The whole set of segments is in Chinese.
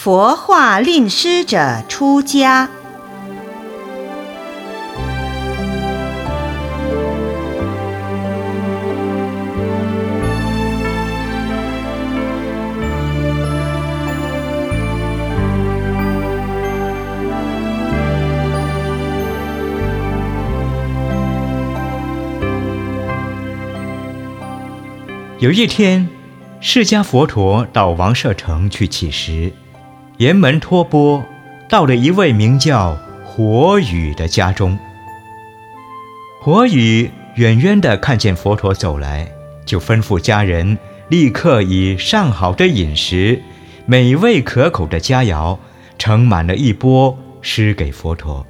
佛化令师者出家。有一天，释迦佛陀到王舍城去乞食，岩门托钵，到了一位名叫火雨的家中。火雨远远地看见佛陀走来，就吩咐家人立刻以上好的饮食、美味可口的佳肴盛满了一钵，施给佛陀。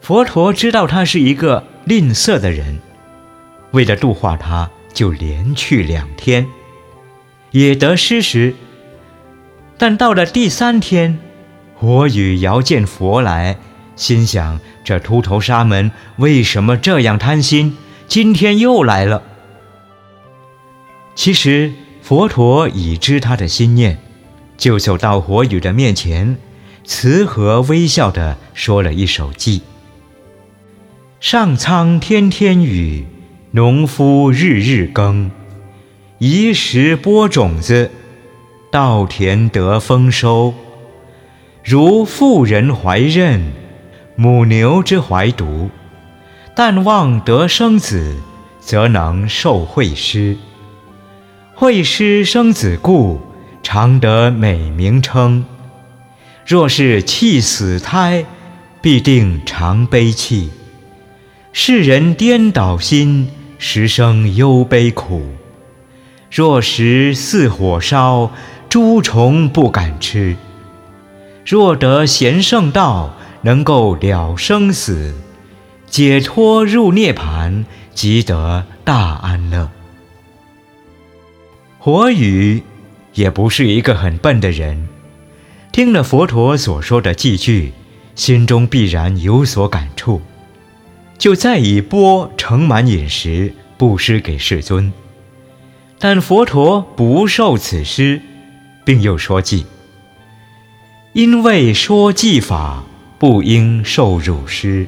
佛陀知道他是一个吝啬的人。为了度化他，就连去两天，也得施食。但到了第三天，火雨遥见佛来，心想：这秃头沙门为什么这样贪心？今天又来了。其实佛陀已知他的心念，就走到火雨的面前，慈和微笑地说了一首偈：上苍天天雨。农夫日日耕，移时播种子，稻田得丰收。如妇人怀妊，母牛之怀犊，但望得生子，则能受惠施。惠施生子故，常得美名称。若是弃死胎，必定常悲泣。世人颠倒心。时生忧悲苦，若食似火烧，诸虫不敢吃。若得贤圣道，能够了生死，解脱入涅盘，即得大安乐。火雨也不是一个很笨的人，听了佛陀所说的句句，心中必然有所感触。就再以钵盛满饮食布施给世尊，但佛陀不受此施，并又说偈：“因为说偈法，不应受汝施。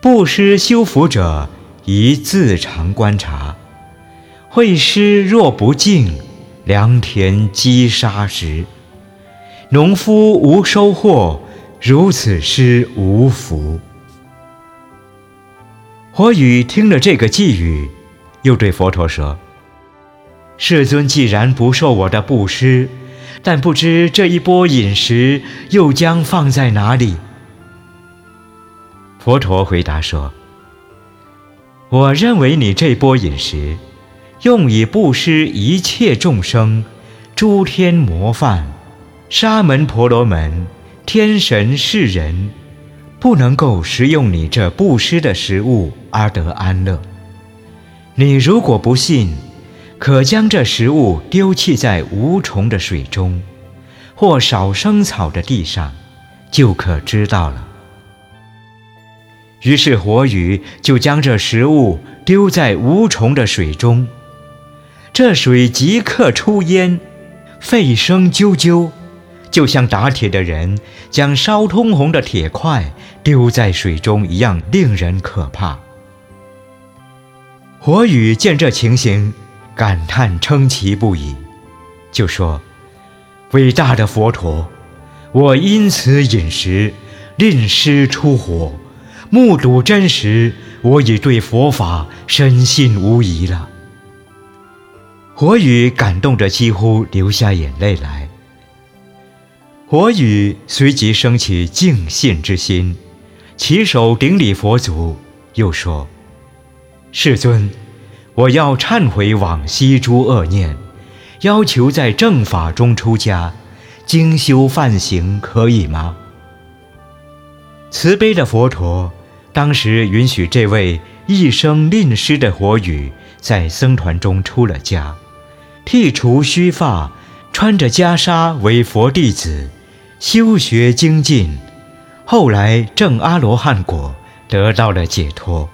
布施修福者，宜自常观察。会施若不敬，良田积沙时。农夫无收获，如此施无福。”火雨听了这个寄语，又对佛陀说：“世尊既然不受我的布施，但不知这一钵饮食又将放在哪里？”佛陀回答说：“我认为你这钵饮食，用以布施一切众生、诸天魔梵、沙门婆罗门、天神世人。”不能够食用你这布施的食物而得安乐。你如果不信，可将这食物丢弃在无虫的水中，或少生草的地上，就可知道了。于是火雨就将这食物丢在无虫的水中，这水即刻出烟，沸声啾啾。就像打铁的人将烧通红的铁块丢在水中一样，令人可怕。火雨见这情形，感叹称奇不已，就说：“伟大的佛陀，我因此饮食，令师出火，目睹真实，我已对佛法深信无疑了。”火雨感动着，几乎流下眼泪来。火雨随即升起敬信之心，起手顶礼佛祖，又说：“世尊，我要忏悔往昔诸恶念，要求在正法中出家，精修梵行，可以吗？”慈悲的佛陀当时允许这位一生吝施的火雨在僧团中出了家，剃除须发，穿着袈裟为佛弟子。修学精进，后来证阿罗汉果，得到了解脱。